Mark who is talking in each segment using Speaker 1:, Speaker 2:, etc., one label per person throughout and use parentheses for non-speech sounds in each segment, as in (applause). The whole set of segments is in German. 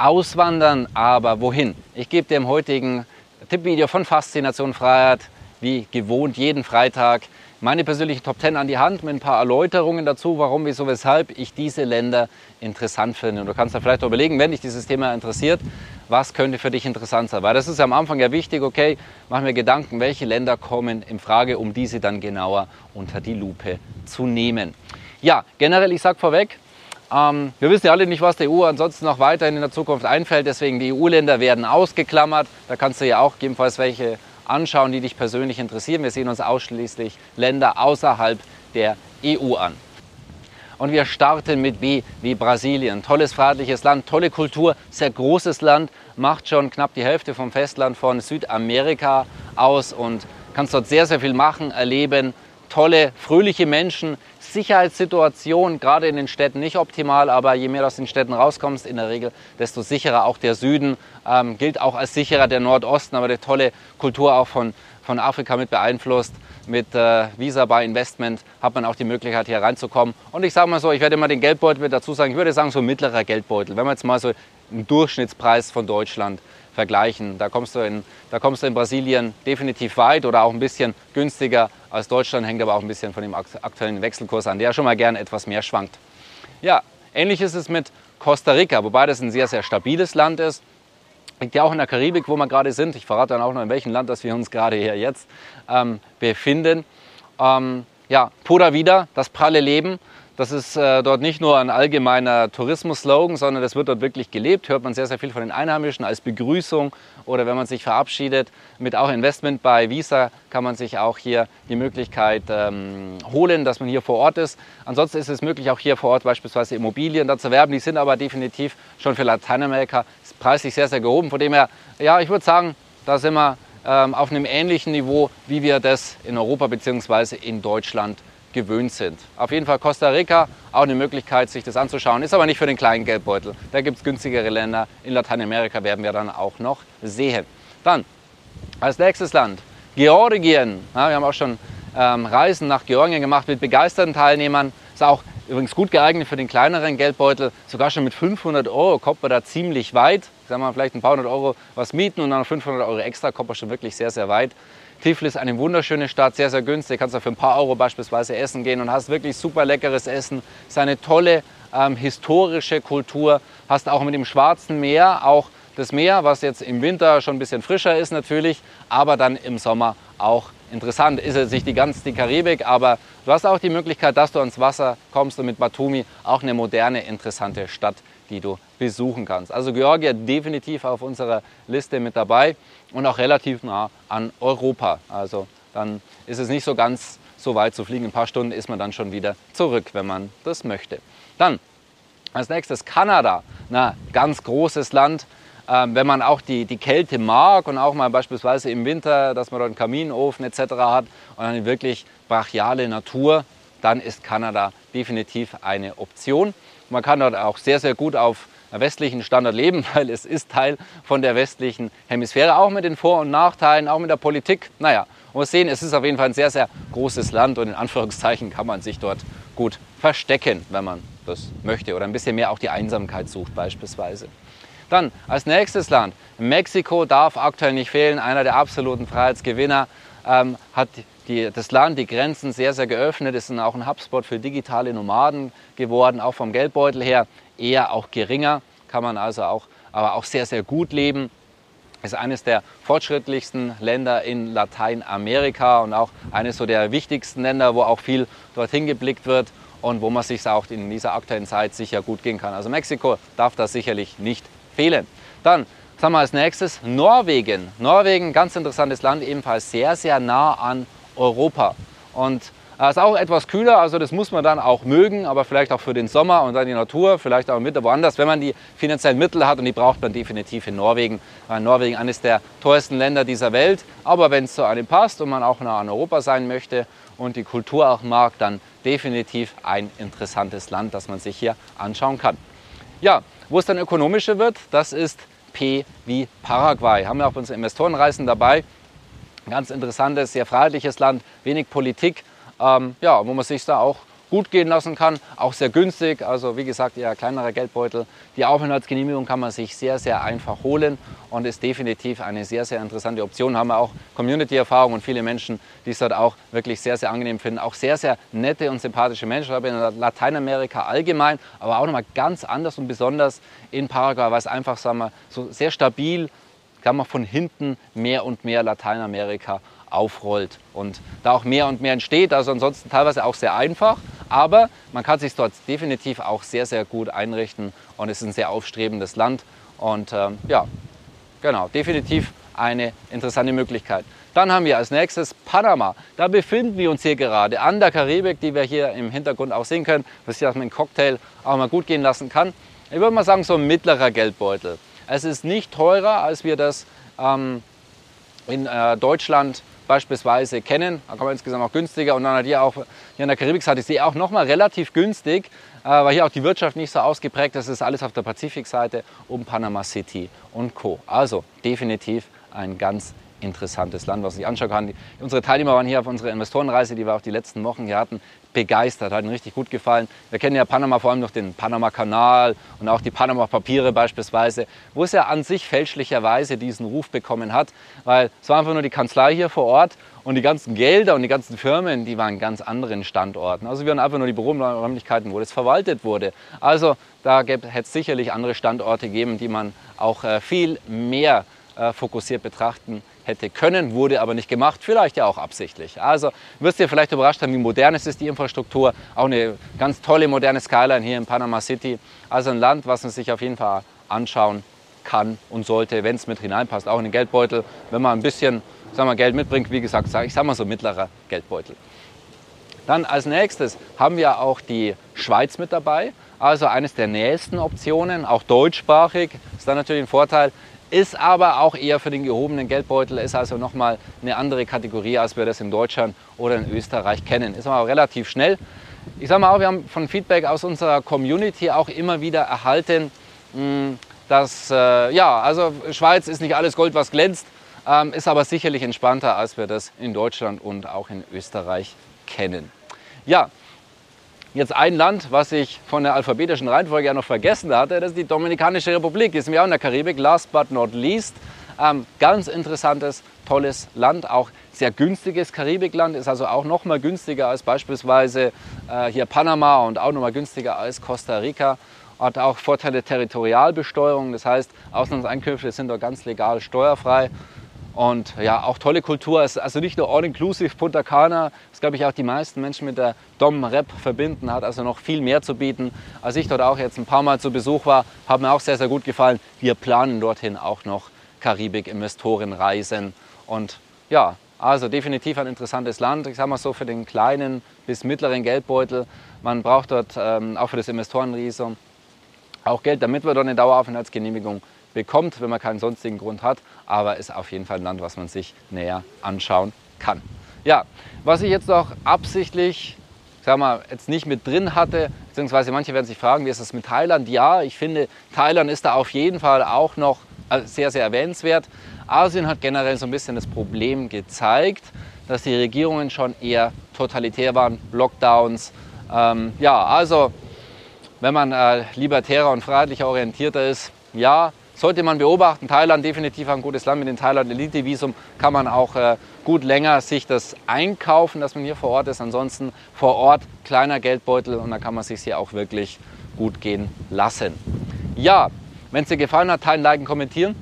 Speaker 1: Auswandern, aber wohin? Ich gebe dir im heutigen Tippvideo von Faszination Freiheit, wie gewohnt, jeden Freitag meine persönlichen Top 10 an die Hand mit ein paar Erläuterungen dazu, warum, wieso, weshalb ich diese Länder interessant finde. Und du kannst dann vielleicht überlegen, wenn dich dieses Thema interessiert, was könnte für dich interessant sein. Weil das ist ja am Anfang ja wichtig, okay, mach mir Gedanken, welche Länder kommen in Frage, um diese dann genauer unter die Lupe zu nehmen. Ja, generell, ich sage vorweg, ähm, wir wissen ja alle nicht, was der EU ansonsten noch weiterhin in der Zukunft einfällt. Deswegen die EU-Länder werden ausgeklammert. Da kannst du ja auch gegebenenfalls welche anschauen, die dich persönlich interessieren. Wir sehen uns ausschließlich Länder außerhalb der EU an. Und wir starten mit B wie Brasilien. Tolles, freiheitliches Land, tolle Kultur, sehr großes Land, macht schon knapp die Hälfte vom Festland von Südamerika aus und kannst dort sehr, sehr viel machen, erleben. Tolle, fröhliche Menschen, Sicherheitssituation, gerade in den Städten nicht optimal, aber je mehr du aus den Städten rauskommst, in der Regel, desto sicherer auch der Süden. Ähm, gilt auch als sicherer der Nordosten, aber die tolle Kultur auch von, von Afrika mit beeinflusst. Mit äh, Visa by Investment hat man auch die Möglichkeit, hier reinzukommen. Und ich sage mal so, ich werde immer den Geldbeutel mit dazu sagen, ich würde sagen, so mittlerer Geldbeutel. Wenn man jetzt mal so einen Durchschnittspreis von Deutschland vergleichen. Da kommst, du in, da kommst du in Brasilien definitiv weit oder auch ein bisschen günstiger als Deutschland, hängt aber auch ein bisschen von dem aktuellen Wechselkurs an, der schon mal gern etwas mehr schwankt. Ja, ähnlich ist es mit Costa Rica, wobei das ein sehr, sehr stabiles Land ist. Liegt ja auch in der Karibik, wo wir gerade sind. Ich verrate dann auch noch, in welchem Land das wir uns gerade hier jetzt ähm, befinden. Ähm, ja, Pura Vida, das pralle Leben. Das ist äh, dort nicht nur ein allgemeiner Tourismus-Slogan, sondern das wird dort wirklich gelebt. Hört man sehr, sehr viel von den Einheimischen als Begrüßung oder wenn man sich verabschiedet. Mit auch Investment bei Visa kann man sich auch hier die Möglichkeit ähm, holen, dass man hier vor Ort ist. Ansonsten ist es möglich, auch hier vor Ort beispielsweise Immobilien da zu erwerben. Die sind aber definitiv schon für Lateinamerika preislich sehr, sehr gehoben. Von dem her, ja, ich würde sagen, da sind wir ähm, auf einem ähnlichen Niveau, wie wir das in Europa bzw. in Deutschland gewöhnt sind. Auf jeden Fall Costa Rica, auch eine Möglichkeit, sich das anzuschauen. Ist aber nicht für den kleinen Geldbeutel. Da gibt es günstigere Länder. In Lateinamerika werden wir dann auch noch sehen. Dann als nächstes Land Georgien. Ja, wir haben auch schon ähm, Reisen nach Georgien gemacht mit begeisterten Teilnehmern. Ist auch übrigens gut geeignet für den kleineren Geldbeutel. Sogar schon mit 500 Euro kommt man da ziemlich weit. Sagen wir mal, vielleicht ein paar hundert Euro was mieten und dann 500 Euro extra kommt man schon wirklich sehr, sehr weit. Tiflis ist eine wunderschöne Stadt, sehr, sehr günstig. Kannst du für ein paar Euro beispielsweise essen gehen und hast wirklich super leckeres Essen. Es ist eine tolle ähm, historische Kultur. Hast auch mit dem Schwarzen Meer auch das Meer, was jetzt im Winter schon ein bisschen frischer ist natürlich, aber dann im Sommer auch interessant. Ist jetzt nicht die ganz die Karibik, aber du hast auch die Möglichkeit, dass du ans Wasser kommst und mit Batumi auch eine moderne, interessante Stadt, die du besuchen kannst. Also Georgien definitiv auf unserer Liste mit dabei und auch relativ nah an Europa. Also dann ist es nicht so ganz so weit zu fliegen. In ein paar Stunden ist man dann schon wieder zurück, wenn man das möchte. Dann als nächstes Kanada. Na, ganz großes Land. Ähm, wenn man auch die, die Kälte mag und auch mal beispielsweise im Winter, dass man dort einen Kaminofen etc. hat und eine wirklich brachiale Natur, dann ist Kanada definitiv eine Option. Man kann dort auch sehr, sehr gut auf westlichen Standard leben, (laughs) weil es ist Teil von der westlichen Hemisphäre, auch mit den Vor- und Nachteilen, auch mit der Politik. Naja, man muss sehen, es ist auf jeden Fall ein sehr, sehr großes Land und in Anführungszeichen kann man sich dort gut verstecken, wenn man das möchte oder ein bisschen mehr auch die Einsamkeit sucht beispielsweise. Dann als nächstes Land, Mexiko darf aktuell nicht fehlen, einer der absoluten Freiheitsgewinner, ähm, hat die, das Land, die Grenzen sehr, sehr geöffnet, ist auch ein Hubspot für digitale Nomaden geworden, auch vom Geldbeutel her eher auch geringer, kann man also auch, aber auch sehr, sehr gut leben. Ist eines der fortschrittlichsten Länder in Lateinamerika und auch eines so der wichtigsten Länder, wo auch viel dorthin geblickt wird und wo man sich auch in dieser aktuellen Zeit sicher gut gehen kann. Also Mexiko darf das sicherlich nicht fehlen. Dann sagen wir als nächstes Norwegen. Norwegen, ganz interessantes Land, ebenfalls sehr, sehr nah an Europa. Und Ist auch etwas kühler, also das muss man dann auch mögen, aber vielleicht auch für den Sommer und dann die Natur, vielleicht auch Winter woanders, wenn man die finanziellen Mittel hat und die braucht man definitiv in Norwegen, weil Norwegen eines der teuersten Länder dieser Welt. Aber wenn es zu einem passt und man auch nah an Europa sein möchte und die Kultur auch mag, dann definitiv ein interessantes Land, das man sich hier anschauen kann. Ja, wo es dann ökonomischer wird, das ist P wie Paraguay. Haben wir auch unsere Investorenreisen dabei. Ganz interessantes, sehr freiheitliches Land, wenig Politik, ähm, ja, wo man sich da auch gut gehen lassen kann, auch sehr günstig, also wie gesagt eher kleinerer Geldbeutel. Die Aufenthaltsgenehmigung kann man sich sehr, sehr einfach holen und ist definitiv eine sehr, sehr interessante Option. Haben wir auch Community-Erfahrung und viele Menschen, die es dort auch wirklich sehr, sehr angenehm finden. Auch sehr, sehr nette und sympathische Menschen, aber in Lateinamerika allgemein, aber auch nochmal ganz anders und besonders in Paraguay, weil es einfach, sagen wir, so sehr stabil, kann man von hinten mehr und mehr Lateinamerika aufrollt und da auch mehr und mehr entsteht. Also ansonsten teilweise auch sehr einfach, aber man kann sich dort definitiv auch sehr, sehr gut einrichten und es ist ein sehr aufstrebendes Land und ähm, ja, genau, definitiv eine interessante Möglichkeit. Dann haben wir als nächstes Panama. Da befinden wir uns hier gerade an der Karibik, die wir hier im Hintergrund auch sehen können, was sich mit einem Cocktail auch mal gut gehen lassen kann. Ich würde mal sagen, so ein mittlerer Geldbeutel. Es ist nicht teurer, als wir das ähm, in äh, Deutschland beispielsweise kennen. Da kann man insgesamt auch günstiger. Und dann hat hier auch hier in der Karibikseite ist sie auch nochmal relativ günstig, äh, weil hier auch die Wirtschaft nicht so ausgeprägt ist. Das ist alles auf der Pazifikseite um Panama City und Co. Also definitiv ein ganz interessantes Land, was sich anschauen kann. unsere Teilnehmer waren hier auf unserer Investorenreise, die wir auch die letzten Wochen hier hatten, begeistert, hat ihnen richtig gut gefallen. Wir kennen ja Panama vor allem durch den Panama-Kanal und auch die Panama-Papiere beispielsweise, wo es ja an sich fälschlicherweise diesen Ruf bekommen hat, weil es war einfach nur die Kanzlei hier vor Ort und die ganzen Gelder und die ganzen Firmen, die waren ganz anderen Standorten. Also wir haben einfach nur die Büroräumlichkeiten, wo das verwaltet wurde. Also da hätte es sicherlich andere Standorte geben, die man auch äh, viel mehr äh, fokussiert betrachten hätte können, wurde aber nicht gemacht, vielleicht ja auch absichtlich. Also wirst du vielleicht überrascht haben, wie modern es ist, die Infrastruktur. Auch eine ganz tolle moderne Skyline hier in Panama City. Also ein Land, was man sich auf jeden Fall anschauen kann und sollte, wenn es mit hineinpasst. Auch in den Geldbeutel, wenn man ein bisschen sagen wir, Geld mitbringt. Wie gesagt, ich sage mal so mittlerer Geldbeutel. Dann als nächstes haben wir auch die Schweiz mit dabei. Also eines der nächsten Optionen, auch deutschsprachig. Ist dann natürlich ein Vorteil ist aber auch eher für den gehobenen Geldbeutel, ist also nochmal eine andere Kategorie, als wir das in Deutschland oder in Österreich kennen. Ist aber relativ schnell. Ich sage mal auch, wir haben von Feedback aus unserer Community auch immer wieder erhalten, hm, dass, äh, ja, also Schweiz ist nicht alles Gold, was glänzt, ähm, ist aber sicherlich entspannter, als wir das in Deutschland und auch in Österreich kennen. Ja, Jetzt ein Land, was ich von der alphabetischen Reihenfolge ja noch vergessen hatte, das ist die Dominikanische Republik. Ist mir auch in der Karibik, last but not least. Ähm, ganz interessantes, tolles Land, auch sehr günstiges Karibikland, ist also auch noch mal günstiger als beispielsweise äh, hier Panama und auch noch mal günstiger als Costa Rica. Hat auch Vorteile Territorialbesteuerung, das heißt, Auslandseinkünfte sind dort ganz legal steuerfrei. Und ja, auch tolle Kultur. Also nicht nur All-Inclusive Punta Cana, das glaube ich auch die meisten Menschen mit der Dom Rep verbinden, hat also noch viel mehr zu bieten. Als ich dort auch jetzt ein paar Mal zu Besuch war, hat mir auch sehr, sehr gut gefallen. Wir planen dorthin auch noch Karibik-Investorenreisen. Und ja, also definitiv ein interessantes Land. Ich sage mal so für den kleinen bis mittleren Geldbeutel. Man braucht dort ähm, auch für das Investorenrisiko auch Geld, damit man dort eine Daueraufenthaltsgenehmigung bekommt, wenn man keinen sonstigen Grund hat. Aber ist auf jeden Fall ein Land, was man sich näher anschauen kann. Ja, was ich jetzt noch absichtlich sag mal, jetzt nicht mit drin hatte, beziehungsweise manche werden sich fragen, wie ist das mit Thailand? Ja, ich finde, Thailand ist da auf jeden Fall auch noch äh, sehr, sehr erwähnenswert. Asien hat generell so ein bisschen das Problem gezeigt, dass die Regierungen schon eher totalitär waren, Lockdowns. Ähm, ja, also wenn man äh, libertärer und freiheitlicher orientierter ist, ja, sollte man beobachten. Thailand definitiv ein gutes Land. Mit dem Thailand Elite Visum kann man auch äh, gut länger sich das einkaufen, dass man hier vor Ort ist. Ansonsten vor Ort kleiner Geldbeutel und dann kann man sich hier auch wirklich gut gehen lassen. Ja, wenn es dir gefallen hat, teilen, liken, kommentieren.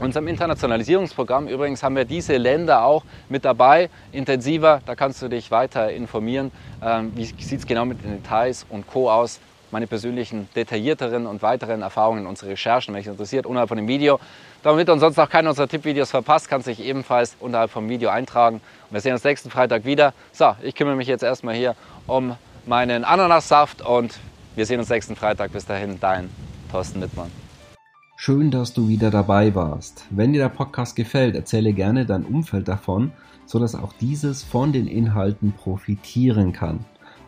Speaker 1: Unserem Internationalisierungsprogramm übrigens haben wir diese Länder auch mit dabei, intensiver. Da kannst du dich weiter informieren. Ähm, wie sieht es genau mit den Details und Co. aus? Meine persönlichen detaillierteren und weiteren Erfahrungen, unsere Recherchen, wenn dich interessiert, unterhalb von dem Video. Damit du sonst auch keine unserer Tippvideos verpasst, kannst du dich ebenfalls unterhalb vom Video eintragen. Und wir sehen uns nächsten Freitag wieder. So, ich kümmere mich jetzt erstmal hier um meinen Ananassaft und wir sehen uns nächsten Freitag. Bis dahin, dein Thorsten Wittmann.
Speaker 2: Schön, dass du wieder dabei warst. Wenn dir der Podcast gefällt, erzähle gerne dein Umfeld davon, sodass auch dieses von den Inhalten profitieren kann.